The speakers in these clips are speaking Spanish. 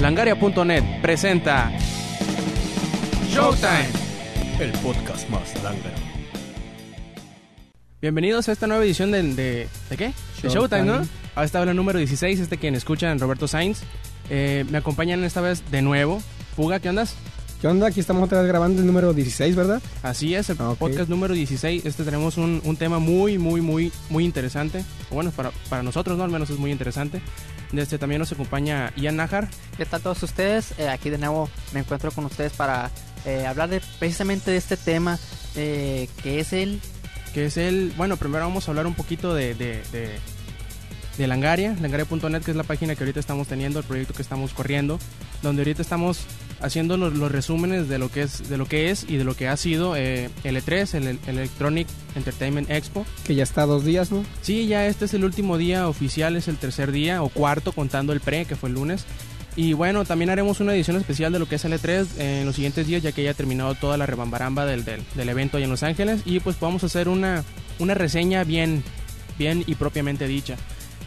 Langaria.net presenta Showtime, el podcast más lángaro. Bienvenidos a esta nueva edición de... ¿De, ¿de qué? De Showtime, ¿no? Ahora está el número 16, este quien escuchan, Roberto Sainz. Eh, me acompañan esta vez de nuevo. Puga, ¿qué andas? ¿Qué onda? Aquí estamos otra vez grabando el número 16, ¿verdad? Así es, el Ah, podcast número 16. Este tenemos un, un tema muy, muy, muy, muy interesante. Bueno, para, para nosotros, ¿no? Al menos es muy interesante. De Este también nos acompaña Ian Najar. ¿Qué tal todos ustedes? Eh, aquí de nuevo me encuentro con ustedes para eh, hablar de precisamente de este tema eh, que es el que es el... Bueno, primero vamos a hablar un poquito de, de, de, de Langaria, langaria.net, que es la página que ahorita estamos teniendo, el proyecto que estamos corriendo, donde ahorita estamos haciendo los, los resúmenes de lo que es de lo que es y de lo que ha sido eh, el E3, el, el Electronic Entertainment Expo. Que ya está dos días, ¿no? Sí, ya este es el último día oficial, es el tercer día o cuarto contando el pre, que fue el lunes. Y bueno, también haremos una edición especial de lo que es el E3 en los siguientes días, ya que ya ha terminado toda la rebambaramba del, del, del evento ahí en Los Ángeles. Y pues vamos a hacer una, una reseña bien, bien y propiamente dicha.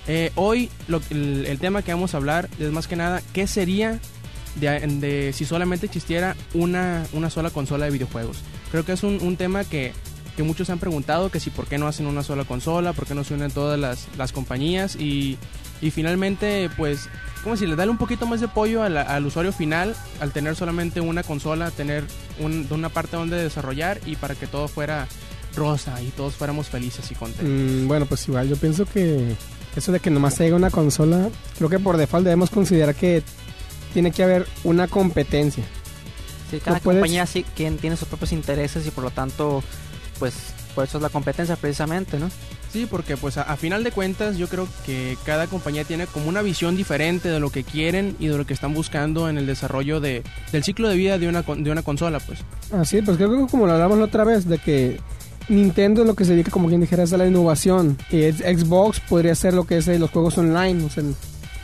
Eh, hoy el, tema que vamos a hablar es más que nada qué sería de, si solamente existiera una, una sola consola de videojuegos. Creo que es un, un tema que, que muchos han preguntado, que si por qué no hacen una sola consola, por qué no se unen todas las, las compañías y, y finalmente pues como si le darle un poquito más de apoyo al, al usuario final al tener solamente una consola, tener un- una parte donde desarrollar y para que todo fuera rosa y todos fuéramos felices y contentos. Mm, bueno, pues igual yo pienso que eso de que nomás se una consola, creo que por default debemos considerar que tiene que haber una competencia. si cada No puedes- compañía sí quien tiene sus propios intereses y por lo tanto pues por eso es la competencia precisamente, ¿no? Sí, porque pues a, a final de cuentas yo creo que cada compañía tiene como una visión diferente de lo que quieren y de lo que están buscando en el desarrollo de, del ciclo de vida de una, con- de una consola, pues. Así, pues creo que como lo hablamos la otra vez, de que Nintendo es lo que se dedica, como quien dijera, es a la innovación. Y es- Xbox podría ser lo que es eh, los juegos online. o sea,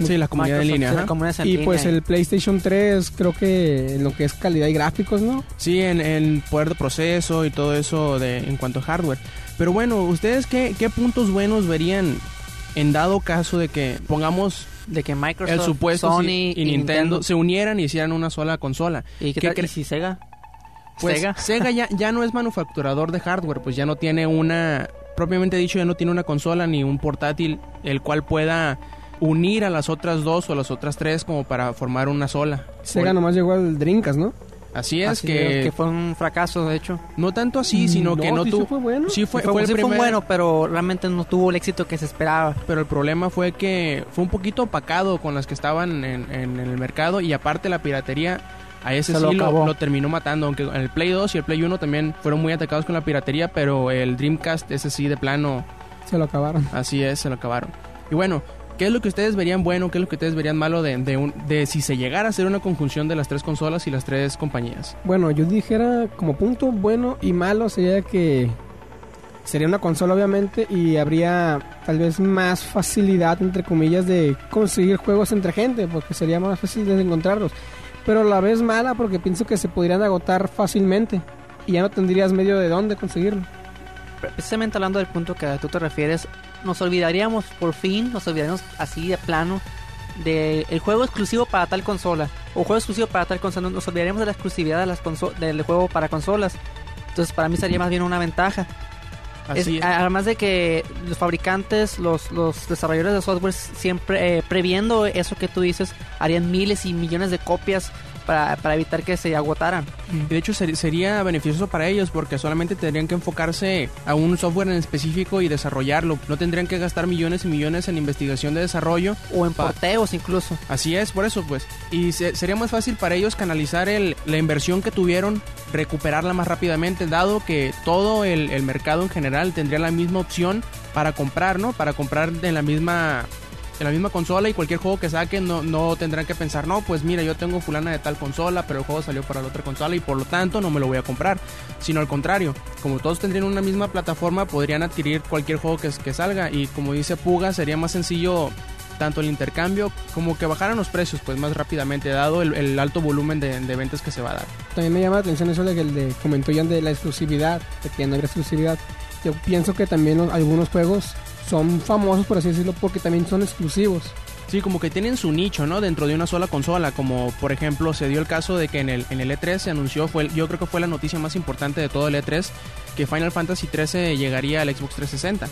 Sí, la comunidad en línea. comunidad y línea pues el PlayStation 3 creo que en lo que es calidad y gráficos, ¿no? Sí, en, en poder de proceso y todo eso de, en cuanto a hardware. Pero bueno, ¿ustedes qué, qué puntos buenos verían en dado caso de que pongamos de que Microsoft, el supuesto Sony y, Nintendo, se unieran y hicieran una sola consola? y qué, ¿qué tal y si Sega Pues Sega Sega, ya, ya no es manufacturador de hardware, pues ya no tiene una, propiamente dicho, ya no tiene una consola ni un portátil el cual pueda unir a las otras dos o a las otras tres como para formar una sola. Sega nomás llegó al Dreamcast, ¿no? Así es Así que, que fue un fracaso de hecho no tanto así, sino que no sí, tuvo... sí fue bueno. Sí fue, Sí fue el sí fue bueno pero realmente no tuvo el éxito que se esperaba pero el problema fue que fue un poquito opacado con las que estaban en, en el mercado y aparte la piratería a ese Se sí lo, terminó matando, aunque el Play 2 y el Play 1 también fueron muy atacados con la piratería, pero el Dreamcast ese sí de plano, Se lo acabaron. así es, se lo acabaron. Y bueno, ¿qué es lo que ustedes verían bueno, qué es lo que ustedes verían malo de, de, un- de si se llegara a hacer una conjunción de las tres consolas y las tres compañías? Bueno, yo dijera como punto bueno y malo sería que sería una consola obviamente y habría tal vez más facilidad entre comillas de conseguir juegos entre gente porque sería más fácil de encontrarlos. Pero a la vez mala porque pienso que se podrían agotar fácilmente y ya no tendrías medio de dónde conseguirlo. precisamente hablando del punto que tú te refieres, nos olvidaríamos por fin, nos olvidaríamos así de plano de el juego exclusivo para tal consola o juego exclusivo para tal consola, nos olvidaríamos de la exclusividad de las del juego para consolas. Entonces, para mí sería más bien una ventaja. Es-. Además de que los fabricantes, los, los desarrolladores de software siempre eh, previendo eso que tú dices, harían miles y millones de copias para, para evitar que se agotaran. De hecho, ser- sería beneficioso para ellos porque solamente tendrían que enfocarse a un software en específico y desarrollarlo. No tendrían que gastar millones y millones en investigación de desarrollo. O en porteos incluso. Así es, por eso pues. Y se- sería más fácil para ellos canalizar el, la inversión que tuvieron, recuperarla más rápidamente, dado que todo el, el mercado en general tendría la misma opción para comprar, ¿no? Para comprar en la misma en la misma consola y cualquier juego que saquen no, no tendrán que pensar, no, pues mira, yo tengo fulana de tal consola, pero el juego salió para la otra consola y por lo tanto no me lo voy a comprar. Sino al contrario, como todos tendrían una misma plataforma, podrían adquirir cualquier juego que, que salga y como dice Puga, sería más sencillo tanto el intercambio como que bajaran los precios pues más rápidamente, dado el, alto volumen de, ventas que se va a dar. También me llama la atención eso de que el de comentó ya de la exclusividad, de que no hay exclusividad. Yo pienso que también algunos juegos son famosos, por así decirlo, porque también son exclusivos. Sí, como que tienen su nicho, ¿no? Dentro de una sola consola, como por ejemplo se dio el caso de que en el, en el E3 se anunció, fue, yo creo que fue la noticia más importante de todo el E3, que Final Fantasy 13 llegaría al Xbox 360.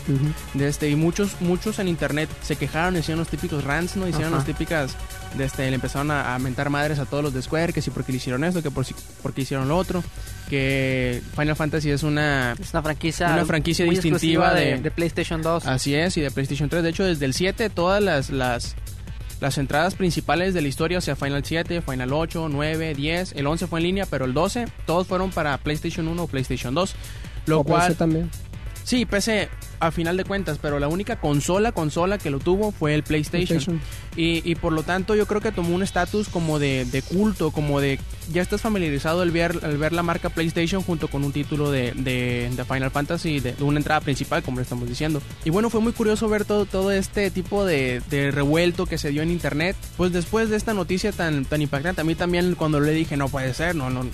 De este, y muchos, muchos en internet se quejaron, hicieron los típicos rants, ¿no? Hicieron Ajá. las típicas, de este, le empezaron a, a mentar madres a todos los de Square, que si porque le hicieron esto, que por porque hicieron lo otro, que Final Fantasy es una Es una franquicia, Una franquicia distintiva de- de, PlayStation 2. Así es, y de PlayStation 3. De hecho, desde el 7, todas las, las, las entradas principales de la historia, o sea, Final 7, Final 8, 9, 10, el 11 fue en línea, pero el 12, todos fueron para PlayStation 1 o PlayStation 2. Lo O PC cual, también. Sí, PC a final de cuentas, pero la única consola, consola que lo tuvo fue el PlayStation. PlayStation. Y, y por lo tanto yo creo que tomó un estatus como de, de culto, como de ya estás familiarizado al ver, al ver la marca PlayStation junto con un título de, de, de Final Fantasy, de, una entrada principal, como le estamos diciendo. Y bueno, fue muy curioso ver todo, todo este tipo de, de revuelto que se dio en internet. Pues después de esta noticia tan, tan impactante, a mí también cuando le dije no puede ser, no, no,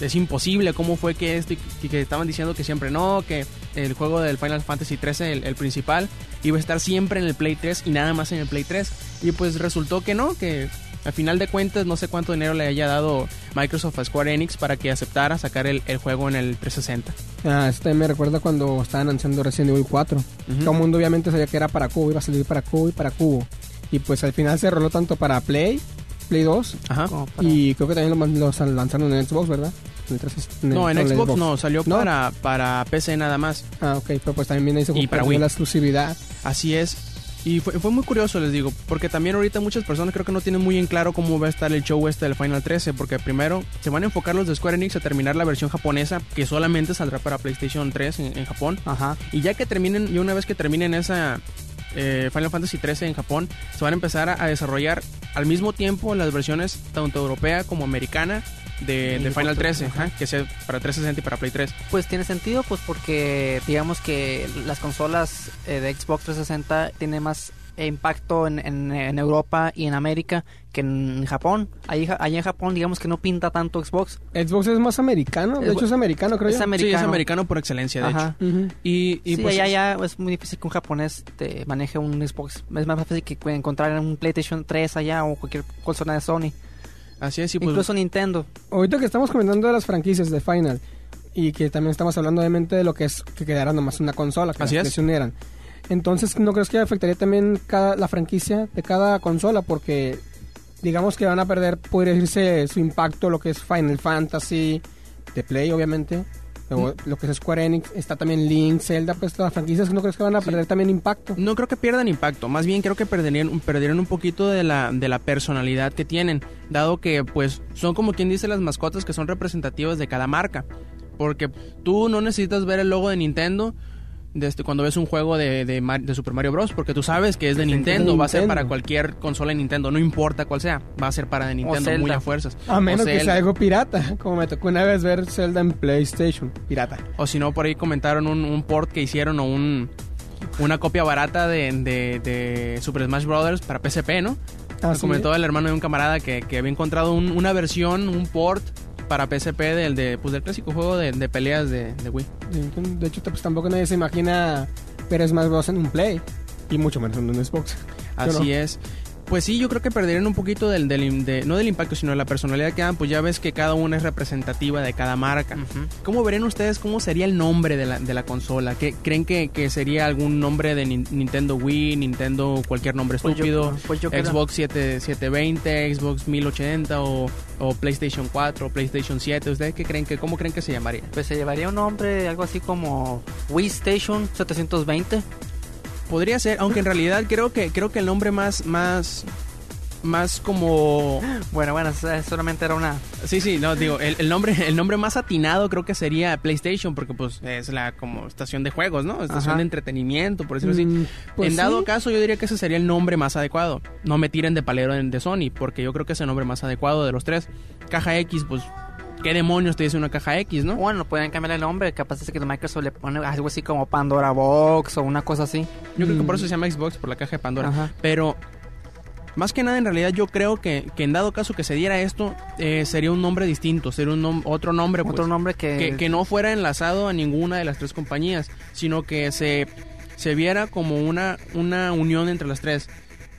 es imposible, cómo fue que esto y que, estaban diciendo que siempre no, que el juego del Final Fantasy 13, el, el principal, iba a estar siempre en el Play 3 y nada más en el Play 3. Y pues resultó que no, que al final de cuentas no sé cuánto dinero le haya dado Microsoft a Square Enix para que aceptara sacar el, el juego en el 360. Ah, también me recuerda cuando estaban anunciando Resident Evil 4. Ujú. Todo el mundo obviamente sabía que era para Cubo, iba a salir para Cubo y para Cubo. Y pues al final se roló tanto para Play, Play 2, Ajá. Y creo que también lo, lanzaron en Xbox, ¿verdad? En el 360, No, en Xbox no, salió ¿No? Para, para PC nada más. Ah, ok, pero pues también viene eso Y para Wii. la exclusividad. Así es. Y fue, fue muy curioso, les digo, porque también ahorita muchas personas creo que no tienen muy en claro cómo va a estar el show este del Final 13, porque primero se van a enfocar los de Square Enix a terminar la versión japonesa, que solamente saldrá para PlayStation 3 en, en Japón. Ajá. Y ya que terminen, y una vez que terminen esa eh, Final Fantasy 13 en Japón, se van a empezar a, a desarrollar al mismo tiempo las versiones tanto europea como americana de, Final otro, 13, ajá. ajá, que sea para 360 y para Play 3. Pues tiene sentido, pues porque digamos que las consolas eh, de Xbox 360 tienen más impacto en, en- en Europa y en América que en Japón. Allá en Japón digamos que no pinta tanto Xbox. Xbox es más americano, de Es hecho es americano, creo es yo. americano. Sí, es americano por excelencia, de Ajá. hecho. Y, y sí, pues allá ya es muy difícil que un japonés te maneje un Xbox. Es más fácil que encontrar un PlayStation 3 allá o cualquier consola de Sony. así es, y pues Incluso Nintendo. Ahorita que estamos comentando de las franquicias de Final y que también estamos hablando obviamente de lo que es que quedara nomás una consola, que Así las es. que se unieran. Entonces, ¿no crees que afectaría también cada, la franquicia de cada consola? Porque digamos que van a perder, podría decirse, su impacto, lo que es Final Fantasy, de Play, obviamente. Luego, lo que es Square Enix, está también Link, Zelda, pues todas las franquicias, ¿no crees que van a perder también impacto? No creo que pierdan impacto, más bien creo que perderían, perderían un poquito de la, de la personalidad que tienen, dado que pues son como quien dice las mascotas que son representativas de cada marca, porque tú no necesitas ver el logo de Nintendo desde cuando ves un juego de, de, Mar- de Super Mario Bros. Porque tú sabes que es de Nintendo, va a ser para cualquier consola de Nintendo, no importa cuál sea, va a ser para de Nintendo muy a fuerzas. A menos que sea algo pirata, como me tocó una vez ver Zelda en PlayStation, pirata. O si no, por ahí comentaron un, un port que hicieron o un, una copia barata de, de, de Super Smash Bros. para PSP, ¿no? Ah, Me sí. comentó el hermano de un camarada que, que había encontrado un- una versión, un port para PSP del, de, pues, del clásico juego de, de peleas de, de Wii. De hecho, pues tampoco nadie se imagina ver Smash Bros. en un Play. Y mucho menos en un Xbox. Así no. es. Pues sí, yo creo que perderían un poquito del, del de- no del impacto, sino de la personalidad que dan, pues ya ves que cada una es representativa de cada marca. ¿Cómo verían ustedes cómo sería el nombre de la, de la consola? ¿Qué, ¿Creen que, que sería algún nombre de Nin- Nintendo Wii, Nintendo cualquier nombre Pues yo- estúpido? pues yo creo- Xbox 7, 720, Xbox 1080 o, o PlayStation 4 o PlayStation 7. ¿Ustedes qué creen que, cómo creen que se llamaría? Pues se llevaría un nombre, algo así como Wii Station 720. Podría ser, aunque en realidad creo que creo que el nombre más más más como Bueno, bueno, solamente era una... sí sí no digo el, el nombre el nombre más atinado creo que sería PlayStation porque pues es la como estación de juegos no estación Ajá. de entretenimiento por decirlo así. Mm, pues en dado sí. caso yo diría que ese sería el nombre más adecuado. No me tiren de palero de Sony porque yo creo que es el nombre más adecuado de los tres. Caja X pues qué demonios te dice una caja X no Bueno, pueden cambiar el nombre, capaz es que Microsoft le pone algo así como Pandora Box o una cosa así. Yo creo que Mm. por eso se llama Xbox, por la caja de Pandora. Ajá. Pero, más que nada, en realidad, yo creo que, que en dado caso que se diera esto, eh, sería un nombre distinto, sería un nom- otro nombre, pues, Otro nombre que... que, que no fuera enlazado a ninguna de las tres compañías, sino que se, se viera como una, una unión entre las tres.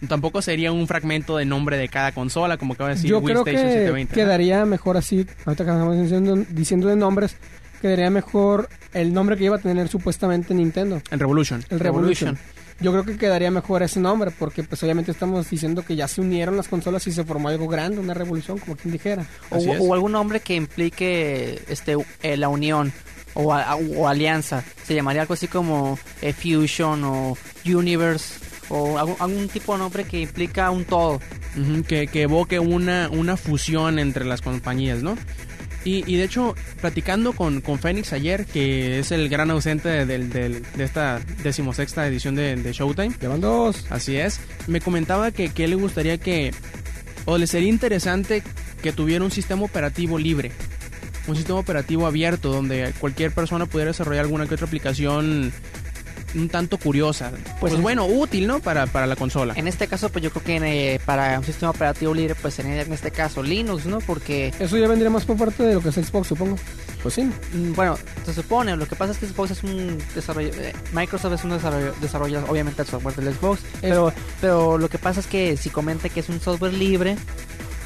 Tampoco sería un fragmento de nombre de cada consola, como acaba de decir Yo Wii creo Station que 720. ¿no? quedaría mejor así, ahorita que estamos diciendo, diciendo de nombres, quedaría mejor el nombre que iba a tener supuestamente Nintendo, El Revolution. el Revolution. Yo creo que quedaría mejor ese nombre, porque pues obviamente estamos diciendo que ya se unieron las consolas y se formó algo grande, una revolución, como quien dijera. O, algún nombre que implique este eh, la unión o, a- o alianza. Se llamaría algo así como eh, Fusion o Universe o algún, algún tipo de nombre que implica un todo. Ujú, que, que evoque una, una fusión entre las compañías, ¿no? Y, y de hecho, platicando con, con Fénix ayer, que es el gran ausente de, del- del- de esta decimosexta edición de, de Showtime, Llevan dos. así es, me comentaba que, que le gustaría que, o le sería interesante que tuviera un sistema operativo libre, un sistema operativo abierto, donde cualquier persona pudiera desarrollar alguna que otra aplicación un tanto curiosa. Pues, Pues- bueno, útil, ¿no? Para, para la consola. En este caso, pues yo creo que eh, para un sistema operativo libre, pues sería en este caso Linux, ¿no? Porque, Eso ya vendría más por parte de lo que es Xbox, supongo. Pues sí. mm, bueno, se supone, lo que pasa es que Xbox es un desarrollo, eh, Microsoft es un desarrollo, desarrolla obviamente el software del Xbox, pero, pero lo que pasa es que si comenta que es un software libre,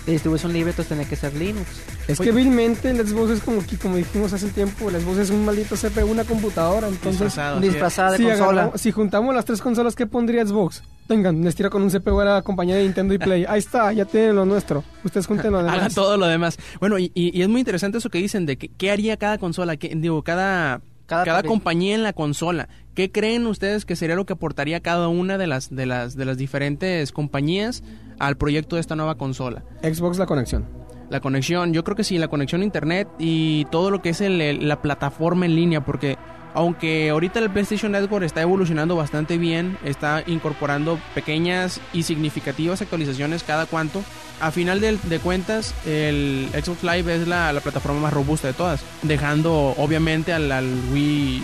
de distribución libre, entonces tiene que ser Linux. Es Oye. que vilmente el Xbox es como que, como dijimos hace tiempo, el Xbox es un maldito CPU, una computadora, entonces... Disfrazado. Disfrazada de Si, consola. agarramos- si juntamos las tres consolas, ¿qué pondría Xbox? Vengan, les tiro con un CPU a la compañía de Nintendo y Play. Ahí está, ya tienen lo nuestro. Ustedes junten lo Haga demás. todo lo demás. Bueno, y, y- y es muy interesante eso que dicen de que, qué haría cada consola, digo, cada, Cada cada, compañía en la consola. ¿Qué creen ustedes que sería lo que aportaría cada una de las, de las, de las diferentes compañías al proyecto de esta nueva consola? Xbox la conexión. La conexión, yo creo que sí, la conexión a internet y todo lo que es el- la plataforma en línea, porque aunque ahorita el PlayStation Network está evolucionando bastante bien, está incorporando pequeñas y significativas actualizaciones cada cuanto, a final de, cuentas el Xbox Live es la, la plataforma más robusta de todas, dejando obviamente al, al Wii,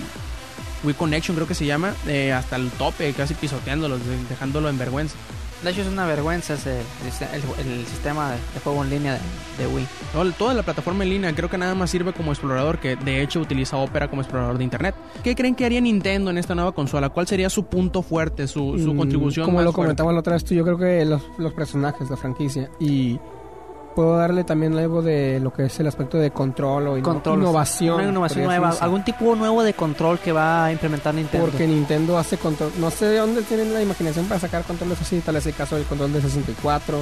Wii Connection creo que se llama, eh, hasta el tope, casi pisoteándolo, de- dejándolo en vergüenza. De hecho, es una vergüenza ese, el, el sistema de, de juego en línea de, de Wii. Todo- Toda la plataforma en línea creo que nada más sirve como explorador, que de hecho utiliza Opera como explorador de internet. ¿Qué creen que haría Nintendo en esta nueva consola? ¿Cuál sería su punto fuerte, su, su Mm, contribución Como más lo comentamos la otra vez tú, yo creo que los, los personajes, la franquicia. Y puedo darle también algo de lo que es el aspecto de control o Control, innovación. Una innovación podría nueva. decirse. Algún tipo nuevo de control que va a implementar Nintendo. Porque Nintendo hace control. No sé de dónde tienen la imaginación para sacar controles así. Tal es el caso del control de 64.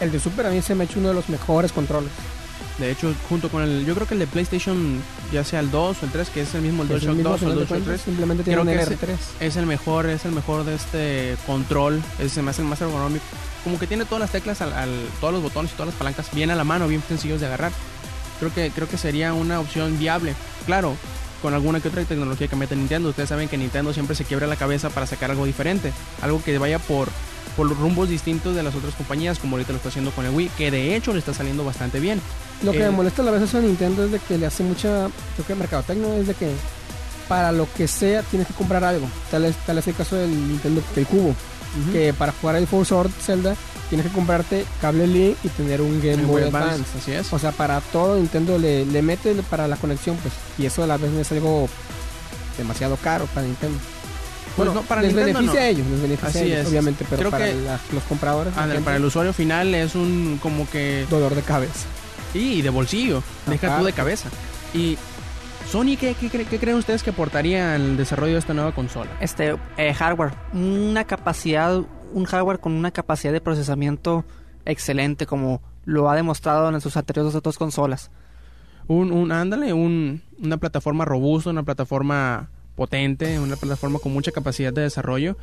El de Super a mí se me ha hecho uno de los mejores controles. De hecho, junto con el... Yo creo que el de PlayStation, ya sea el 2 o el 3, que es el mismo el Es el DualShock mismo, 2 o el DualShock cuentas, 3, Simplemente tiene Creo que R3. es el mejor, es el mejor de este control. Es se me hace el más ergonómico. Como que tiene todas las teclas, al, al- todos los botones y todas las palancas bien a la mano, bien sencillos de agarrar. Creo que, creo que sería una opción viable. Claro, con alguna que otra tecnología que mete Nintendo. Ustedes saben que Nintendo siempre se quiebra la cabeza para sacar algo diferente. Algo que vaya por, por los rumbos distintos de las otras compañías, como ahorita lo está haciendo con el Wii, que de hecho le está saliendo bastante bien. Lo que Eh, me molesta a la vez eso de Nintendo es de que le hace mucha, creo que mercadotecnia es de que para lo que sea tienes que comprar algo. Tal es, tal es el caso del Nintendo del Cubo, que para jugar el Four Sword Zelda tienes que comprarte cable Link y tener un Game Boy Advance. Advance, así es. O sea, para todo Nintendo le, le mete para la conexión, pues. Y eso a la vez no es algo demasiado caro para Nintendo. Pues no, para les Nintendo beneficia no. a ellos, les beneficia Así a ellos, es. obviamente, pero Creo para que- la- los compradores, para el usuario final es un como que dolor de cabeza. y de bolsillo, deja tú de cabeza. Y Sony, ¿qué, qué, cre- qué creen ustedes que aportaría al desarrollo de esta nueva consola? Este eh, hardware, una capacidad, un hardware con una capacidad de procesamiento excelente, como lo ha demostrado en sus anteriores dos consolas. Un, un ándale, un, una plataforma robusta, una plataforma potente, una plataforma con mucha capacidad de desarrollo.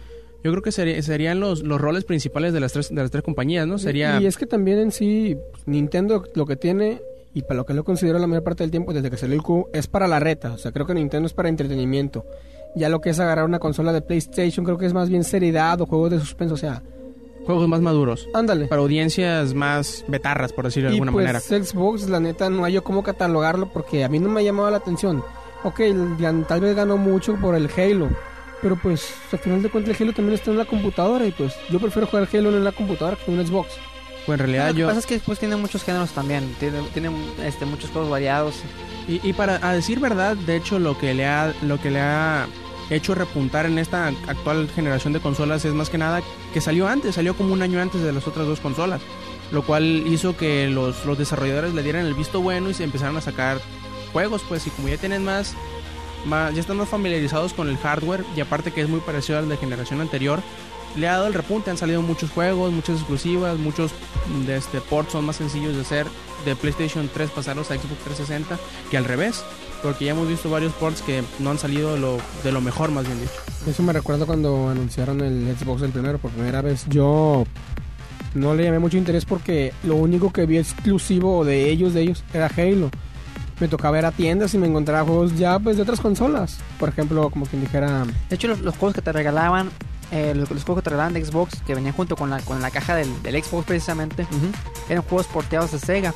Yo creo que sería- serían los, los roles principales de las tres, de las tres compañías, ¿no? Sería Y es que también en sí, Nintendo lo que tiene, y para lo que lo considero la mayor parte del tiempo desde que salió el cubo, es para la reta. O sea, creo que Nintendo es para entretenimiento. Ya lo que es agarrar una consola de PlayStation, creo que es más bien seriedad o juegos de suspenso. O sea, juegos más maduros. ándale. Para audiencias más betarras, por decirlo de y alguna pues manera. Xbox, la neta, no hay yo cómo catalogarlo porque a mí no me ha llamado la atención. Ok, tal vez ganó mucho por el Halo. Pero pues, al final de cuentas, el Halo también está en la computadora. Y pues, yo prefiero jugar Halo en la computadora que en un Xbox. Pues en realidad lo que yo... pasa es que pues tiene muchos géneros también, tiene, tiene este, muchos juegos variados. Y, y para a decir verdad, de hecho, lo que le ha, lo que le ha hecho repuntar en esta actual generación de consolas es más que nada que salió antes, salió como un año antes de las otras dos consolas, lo cual hizo que los, los desarrolladores le dieran el visto bueno y se empezaran a sacar juegos, pues, y como ya tienen más, ya están más familiarizados con el hardware y aparte que es muy parecido al de generación anterior, le ha dado el repunte, han salido muchos juegos, muchas exclusivas, muchos de este ports son más sencillos de hacer de PlayStation 3 pasarlos a Xbox 360 que al revés, porque ya hemos visto varios ports que no han salido de lo, de lo mejor más bien dicho. Eso me recuerda cuando anunciaron el Xbox el primero por primera vez. Yo no le llamé mucho interés porque lo único que vi exclusivo de ellos, de ellos, era Halo. Me tocaba ir a tiendas y me encontraba juegos ya pues de otras consolas. Por ejemplo, como quien dijera... De hecho, los, los juegos que te regalaban, eh, los, los juegos que te regalaban de Xbox, que venían junto con la, con la caja del, del Xbox precisamente, eran juegos porteados de Sega.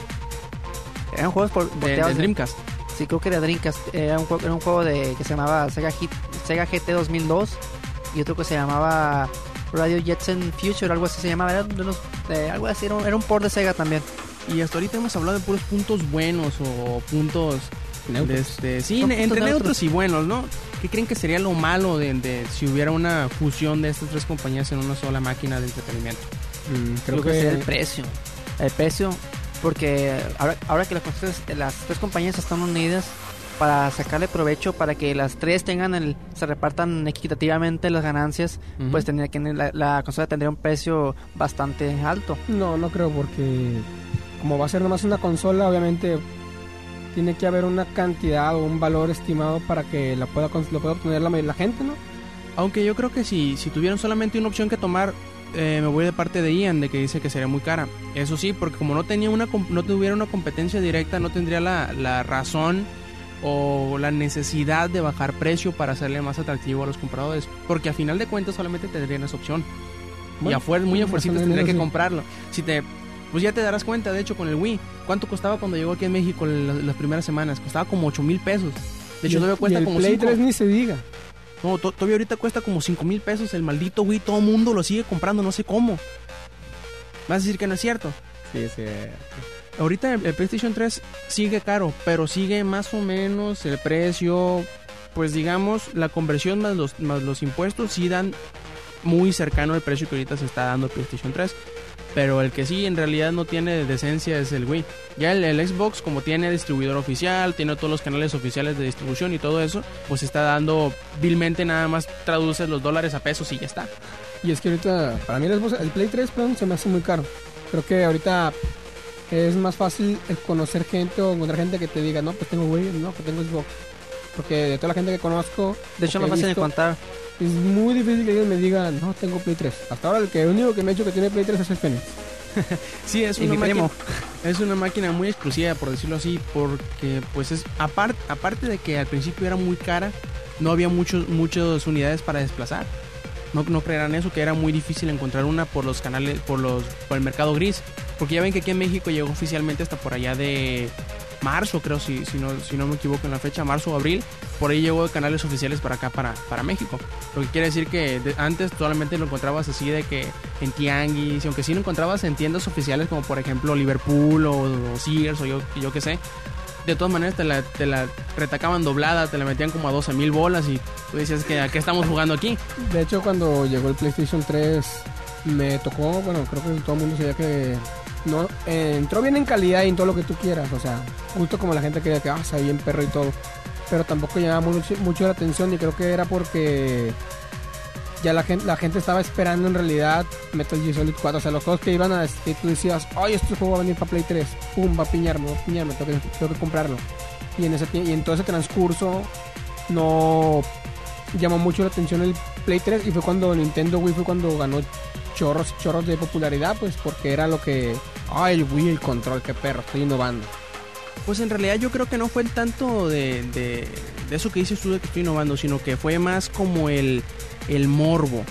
Eran juegos por, De, de porteados de- Dreamcast. Sí, creo que era Dreamcast. Era un, juego, era un juego de, que se llamaba Sega, Hit, Sega GT 2002 y otro que se llamaba Radio Jetson Future, algo así se llamaba. Era de unos- de algo así, era un, era un port de Sega también. Y hasta ahorita hemos hablado de puros puntos buenos o puntos Neutros. de este, sí, Son ne- puntos entre neutros. neutros. y buenos, ¿no? ¿Qué creen que sería lo malo de, de si hubiera una fusión de estas tres compañías en una sola máquina de entretenimiento? mm, creo Creo que sería el que... precio. El precio, porque ahora, ahora que las, tres- las tres compañías están unidas para sacarle provecho, para que las tres tengan el, se repartan equitativamente las ganancias, Ujú. pues tendría que la, la consola tendría un precio bastante alto. No, no creo porque como va a ser nomás una consola, obviamente tiene que haber una cantidad o un valor estimado para que la pueda, lo pueda obtener la, la gente, ¿no? Aunque yo creo que si, si tuvieran solamente una opción que tomar, eh, me voy de parte de Ian, de que dice que sería muy cara. Eso sí, porque como no tenía una no tuviera una competencia directa, no tendría la, la razón o la necesidad de bajar precio para hacerle más atractivo a los compradores. Porque a final de cuentas solamente tendrían esa opción. y Bueno, a fuer- muy a fuercitas tendría que sí. comprarlo. Si te pues ya te darás cuenta, de hecho, con el Wii. ¿Cuánto costaba cuando llegó aquí en México la- las, primeras semanas? Costaba como 8 mil pesos. De hecho, Y todavía cuesta y el como Play cinco. 3 ni se diga. No, to- todavía ahorita cuesta como 5 mil pesos el maldito Wii. Todo mundo lo sigue comprando, no sé cómo. Vas a decir que no es cierto. Sí, sí. Ahorita el, el PlayStation 3 sigue caro, pero sigue más o menos el precio. Pues digamos, la conversión más los, más los impuestos sí dan muy cercano al precio que ahorita se está dando el PlayStation 3. Pero el que sí en realidad no tiene decencia es el Wii. Ya el, Xbox, como tiene distribuidor oficial, tiene todos los canales oficiales de distribución y todo eso, pues está dando vilmente nada más traduces los dólares a pesos y ya está. Y es que ahorita, para mí el, Play 3 perdón, se me hace muy caro. Creo que ahorita es más fácil conocer gente o encontrar gente que te diga, no, pues tengo Wii, no, que tengo Xbox. Porque de toda la gente que conozco, De hecho, no fácil visto, encontrar. es muy difícil que ellos me digan, no, tengo Play 3. Hasta ahora el que el único que me ha dicho que tiene Play 3 es el Fénix. Sí, es una máquina, es una máquina muy exclusiva, por decirlo así, porque pues es aparte aparte de que al principio era muy cara, no había muchos muchas unidades para desplazar. No, no creerán eso que era muy difícil encontrar una por los canales por los por el mercado gris, porque ya ven que aquí en México llegó oficialmente hasta por allá de marzo, creo si si no si no me equivoco en la fecha, marzo o abril, por ahí llegó de canales oficiales para acá para para México. Lo que quiere decir que antes solamente lo encontrabas así de que en tianguis, aunque sí lo encontrabas en tiendas oficiales como por ejemplo Liverpool o, Sears o yo, yo qué sé, de todas maneras te la, te la retacaban doblada, te la metían como a 12 mil bolas y tú decías que a qué estamos jugando aquí. De hecho, cuando llegó el PlayStation 3, me tocó, bueno, creo que todo el mundo sabía que no eh, entró bien en calidad y en todo lo que tú quieras. O sea, justo como la gente quería que, ah, ve bien perro y todo. Pero tampoco llamaba mucho, mucho la atención y creo que era porque ya la gente, la gente estaba esperando en realidad Metal Gear Solid 4. O sea, los juegos que iban a que tú decías, ay, este juego va a venir para Play 3. Pum, va a piñarme, va a piñarme, tengo que, tengo que comprarlo. Y en, ese, y en todo ese transcurso no llamó mucho la atención el Play 3 y fue cuando Nintendo Wii fue cuando ganó chorros chorros de popularidad pues porque era lo que ay el Wii el control qué perro estoy innovando Pues en realidad yo creo que no fue tanto de, de, de eso que dices tú de que estoy innovando, sino que fue más como el, el morbo.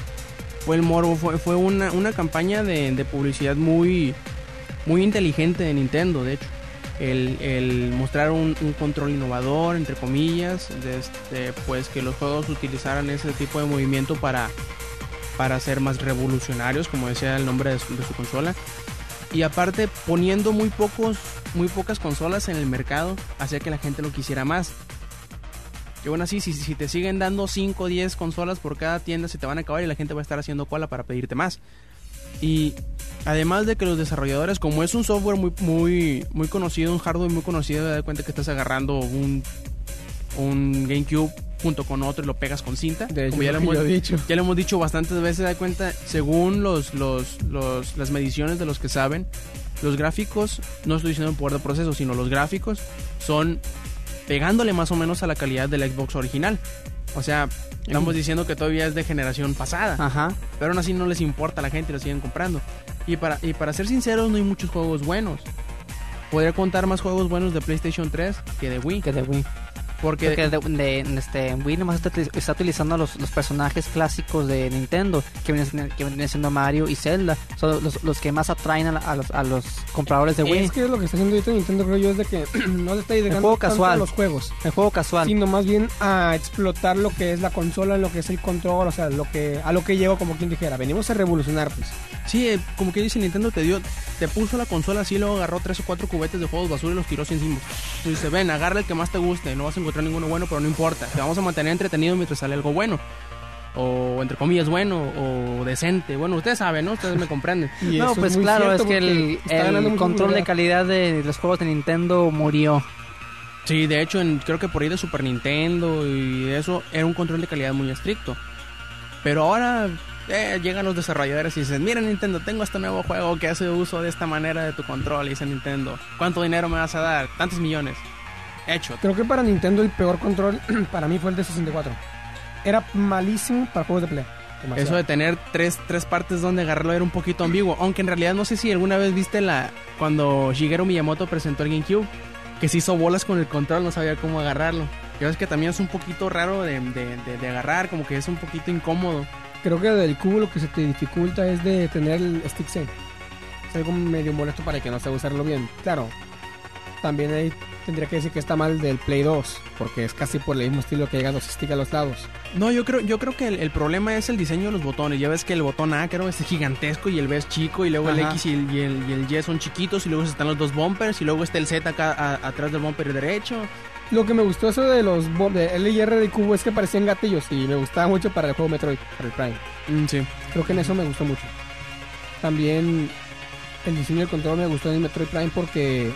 Fue el morbo, fue, fue una, una campaña de, de publicidad muy, muy inteligente de Nintendo, de hecho. El, el mostrar un, un control innovador, entre comillas, de este, pues que los juegos utilizaran ese tipo de movimiento para, para ser más revolucionarios, como decía el nombre de su, consola. Y aparte poniendo muy pocos, muy pocas consolas en el mercado, hacía que la gente lo quisiera más. Y aún así, si, si te siguen dando 5 o 10 consolas por cada tienda, se te van a acabar y la gente va a estar haciendo cola para pedirte más. Y además de que los desarrolladores, como es un software muy, muy, muy conocido, un hardware muy conocido, te das cuenta que estás agarrando un, un GameCube junto con otro y lo pegas con cinta. De como ya lo, hemos, dicho. ya lo hemos dicho bastantes veces, da cuenta, según los, los, los, las mediciones de los que saben, los gráficos, no estoy diciendo en poder de proceso, sino los gráficos son pegándole más o menos a la calidad del Xbox original. O sea, estamos diciendo que todavía es de generación pasada. Ajá. Pero aún así no les importa a la gente y lo siguen comprando. Y para, y para ser sinceros, no hay muchos juegos buenos. Podría contar más juegos buenos de PlayStation 3 que de Wii. Que de Wii. Porque, Porque de, de- de este, Wii nomás está, está utilizando los, los personajes clásicos de Nintendo, que vienen, siendo- que vienen siendo Mario y Zelda. Son los, los que más atraen a, la- a los, a los compradores de Wii. Es que lo que está haciendo ahorita Nintendo creo yo es de que no le está dedicando juego tanto casual. a los juegos, El juego casual. sino más bien a explotar lo que es la consola, lo que es el control, o sea, lo que a lo que llegó como quien dijera, venimos a revolucionar pues. sí, eh, como que dice Nintendo, te dio, te puso la consola así, luego agarró tres o cuatro cubetes de juegos basura y los tiró así encima. Y dice, ven, agarra el que más te guste, no vas a encontrar ninguno bueno, pero no importa. Te vamos a mantener entretenido mientras sale algo bueno. O entre comillas bueno, o decente. Bueno, ustedes saben, ¿no? Ustedes me comprenden. Y no, pues muy claro, es que el, control de calidad de los juegos de Nintendo murió. Sí, de hecho, en- creo que por ahí de Super Nintendo y eso era un control de calidad muy estricto. Pero ahora eh, llegan los desarrolladores y dicen, mira Nintendo, tengo este nuevo juego que hace uso de esta manera de tu control. Y dice Nintendo, ¿cuánto dinero me vas a dar? Tantos millones. Hecho. Creo que para Nintendo el peor control para mí fue el de 64. Era malísimo para juegos de play. Demasiado. Eso de tener tres, tres partes donde agarrarlo era un poquito ambiguo. Aunque en realidad no sé si alguna vez viste la cuando Shigeru Miyamoto presentó el GameCube. Que se hizo bolas con el control, no sabía cómo agarrarlo. Ya ves que también es un poquito raro de, de- de- de agarrar, como que es un poquito incómodo. Creo que del cubo lo que se te dificulta es de tener el stick safe. Es algo medio molesto para que no sepa usarlo bien. Claro, también ahí tendría que decir que está mal del Play 2, porque es casi por el mismo estilo que llegan los sticks a los lados. No, yo creo, yo creo que el, el problema es el diseño de los botones. Ya ves que el botón A creo es gigantesco y el B es chico y luego el. X y el, y, el, y el Y son chiquitos y luego están los dos bumpers y luego está el Z acá a- atrás del bumper derecho. Lo que me gustó eso de los de L y R de cubo es que parecían gatillos y me gustaba mucho para el juego Metroid, para el Prime. Mm, sí. Creo que en eso me gustó mucho. También el diseño del control me gustó en el Metroid Prime porque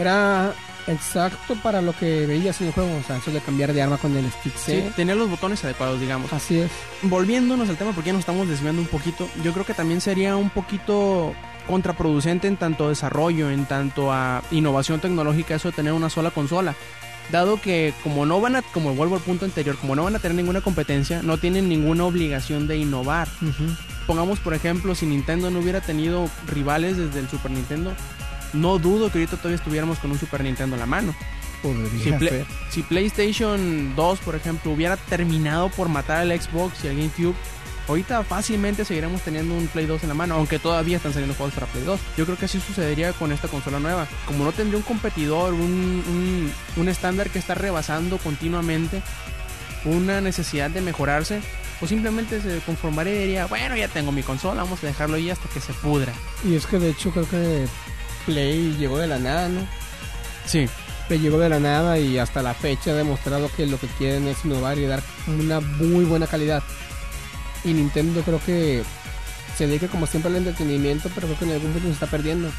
era exacto para lo que veías en el juego. O sea, eso de cambiar de arma con el stick Sí, C. tenía los botones adecuados, digamos. Así es. volviéndonos al tema, porque ya nos estamos desviando un poquito, yo creo que también sería un poquito contraproducente en tanto desarrollo, en tanto a innovación tecnológica, eso de tener una sola consola. Dado que como no van a, como vuelvo al punto anterior, como no van a tener ninguna competencia, no tienen ninguna obligación de innovar. Pongamos por ejemplo, si Nintendo no hubiera tenido rivales desde el Super Nintendo, no dudo que ahorita todavía estuviéramos con un Super Nintendo en la mano. Podría Si, Play- si PlayStation 2, por ejemplo, hubiera terminado por matar al Xbox y al GameCube, ahorita fácilmente seguiremos teniendo un Play 2 en la mano, aunque todavía están saliendo juegos para Play 2. Yo creo que así sucedería con esta consola nueva. Como no tendría un competidor, un, un, un estándar que está rebasando continuamente, una necesidad de mejorarse, pues simplemente se conformaría y diría, bueno, ya tengo mi consola, vamos a dejarlo ahí hasta que se pudra. Y es que de hecho creo que Play llegó de la nada, ¿no? Sí, Play llegó de la nada y hasta la fecha ha demostrado que lo que quieren es innovar y dar una muy buena calidad. Y Nintendo creo que se dedica como siempre al entretenimiento, pero creo que en algún punto se está perdiendo.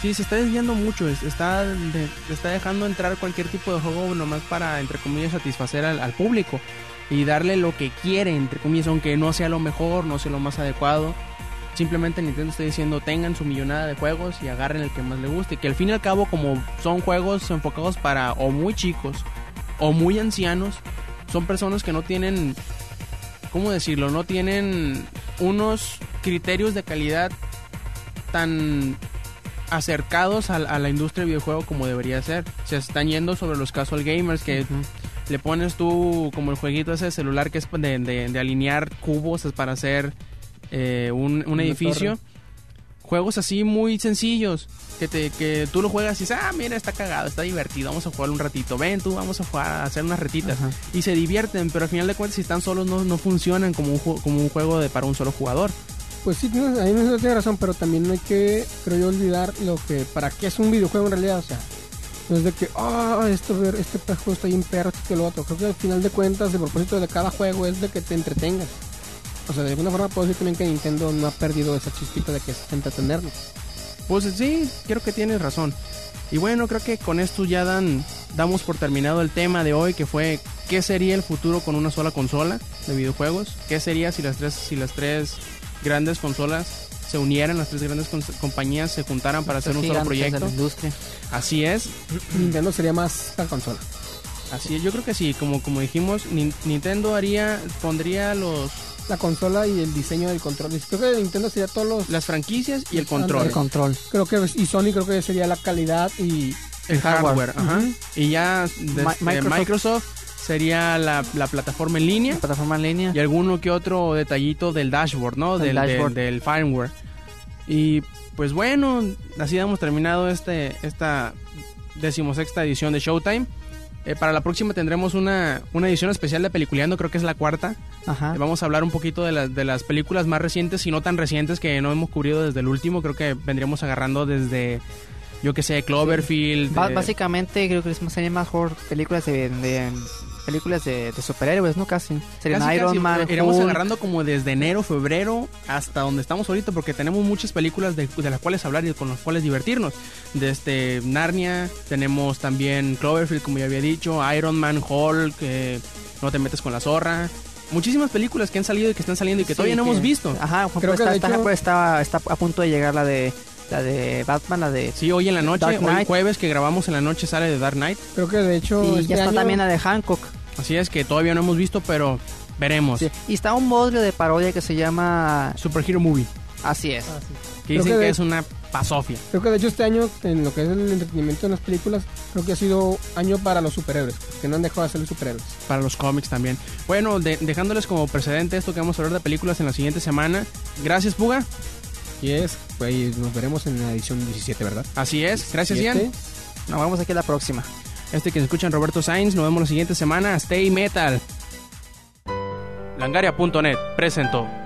Sí, se está desviando mucho, es- está, de- está dejando entrar cualquier tipo de juego nomás para, entre comillas, satisfacer al, al público y darle lo que quiere, entre comillas, aunque no sea lo mejor, no sea lo más adecuado. Simplemente Nintendo está diciendo tengan su millonada de juegos y agarren el que más le guste. Que al fin y al cabo, como son juegos enfocados para o muy chicos o muy ancianos, son personas que no tienen, ¿cómo decirlo? No tienen unos criterios de calidad tan acercados a, a la industria del videojuego como debería ser. Se están yendo sobre los casual gamers que le pones tú como el jueguito ese de celular que es de, de- de alinear cubos es para hacer eh, un, un edificio. torre. Juegos así muy sencillos que te que tú lo juegas y dices, ah, mira, está cagado, está divertido, vamos a jugar un ratito. Ven, tú vamos a jugar a hacer unas retitas. Ajá. Y se divierten, pero al final de cuentas si están solos no, no funcionan como un, como un juego de para un solo jugador. Pues sí, tienes, ahí no tiene razón, pero también no hay que, creo yo, olvidar lo que, para qué es un videojuego en realidad. O sea, No es de que, ah, esto, ver, este juego está bien perro, que lo otro. Creo que al final de cuentas, el propósito de cada juego es de que te entretengas. O sea, de alguna forma puedo decir también que Nintendo no ha perdido esa chispita de que es entretenernos. Pues sí, creo que tienes razón. Y bueno, creo que con esto ya dan, damos por terminado el tema de hoy, que fue qué sería el futuro con una sola consola de videojuegos. ¿Qué sería si las tres, si las tres grandes consolas se unieran, las tres grandes compañías se juntaran para hacer un solo Gigantes de la proyecto? industria. Así es, Nintendo sería más la consola. así es. Yo creo que sí, como, como dijimos, Nin- Nintendo haría, pondría los, La consola y el diseño del control. Creo que Nintendo sería todos los... las franquicias y el control. El control. Creo que y Sony creo que sería la calidad y El hardware, hardware. ajá. Y ya desde Microsoft. Microsoft. sería la, la plataforma en línea La plataforma en línea. y alguno que otro detallito del dashboard, ¿no? Del Del, del- dashboard. del firmware. Y pues bueno, así hemos terminado este, esta decimosexta edición de Showtime. Eh, para la próxima tendremos una, una edición especial de Peliculeando, creo que es la cuarta. Ajá. Eh, Vamos a hablar un poquito de, las de las películas más recientes y no tan recientes que no hemos cubrido desde el último. Creo que vendríamos agarrando desde, yo que sé, Cloverfield. De- básicamente creo que serían mejor películas de, de- películas de, de superhéroes, ¿no? Casi. Serían Casi, Iron casi, Man, Iremos Hulk. agarrando como desde enero, febrero hasta donde estamos ahorita porque tenemos muchas películas de, de las cuales hablar y con las cuales divertirnos. Desde Narnia, tenemos también Cloverfield, como ya había dicho, Iron Man, Hulk, eh, No te metes con la zorra. Muchísimas películas que han salido y que están saliendo y que Sí, todavía no que- hemos visto. Ajá, por Creo que está, de está- hecho- pues, está, está a punto de llegar la de la de Batman, la de Sí, hoy en la noche, Dark hoy jueves que grabamos en la noche sale de Dark Knight. creo que de hecho y este ya está año- también la de Hancock. Así es que todavía no hemos visto, pero veremos. Sí, Y está un bodrio de parodia que se llama Super Hero Movie, Así es. Ah, sí. que Creo dicen que es una pasofia. Creo que de hecho este año, en lo que es el entretenimiento en las películas, creo que ha sido año para los superhéroes, que no han dejado de ser los superhéroes. para los cómics también. Bueno, de- dejándoles como precedente esto que vamos a hablar de películas en la siguiente semana. Gracias, Puga. Y es, pues nos veremos en la edición 17, ¿verdad? Así es. Gracias, Siete. Ian. Nos vemos aquí la próxima. Este que se escuchan Roberto Sainz. Nos vemos la siguiente semana. Stay Metal. Langaria.net presentó.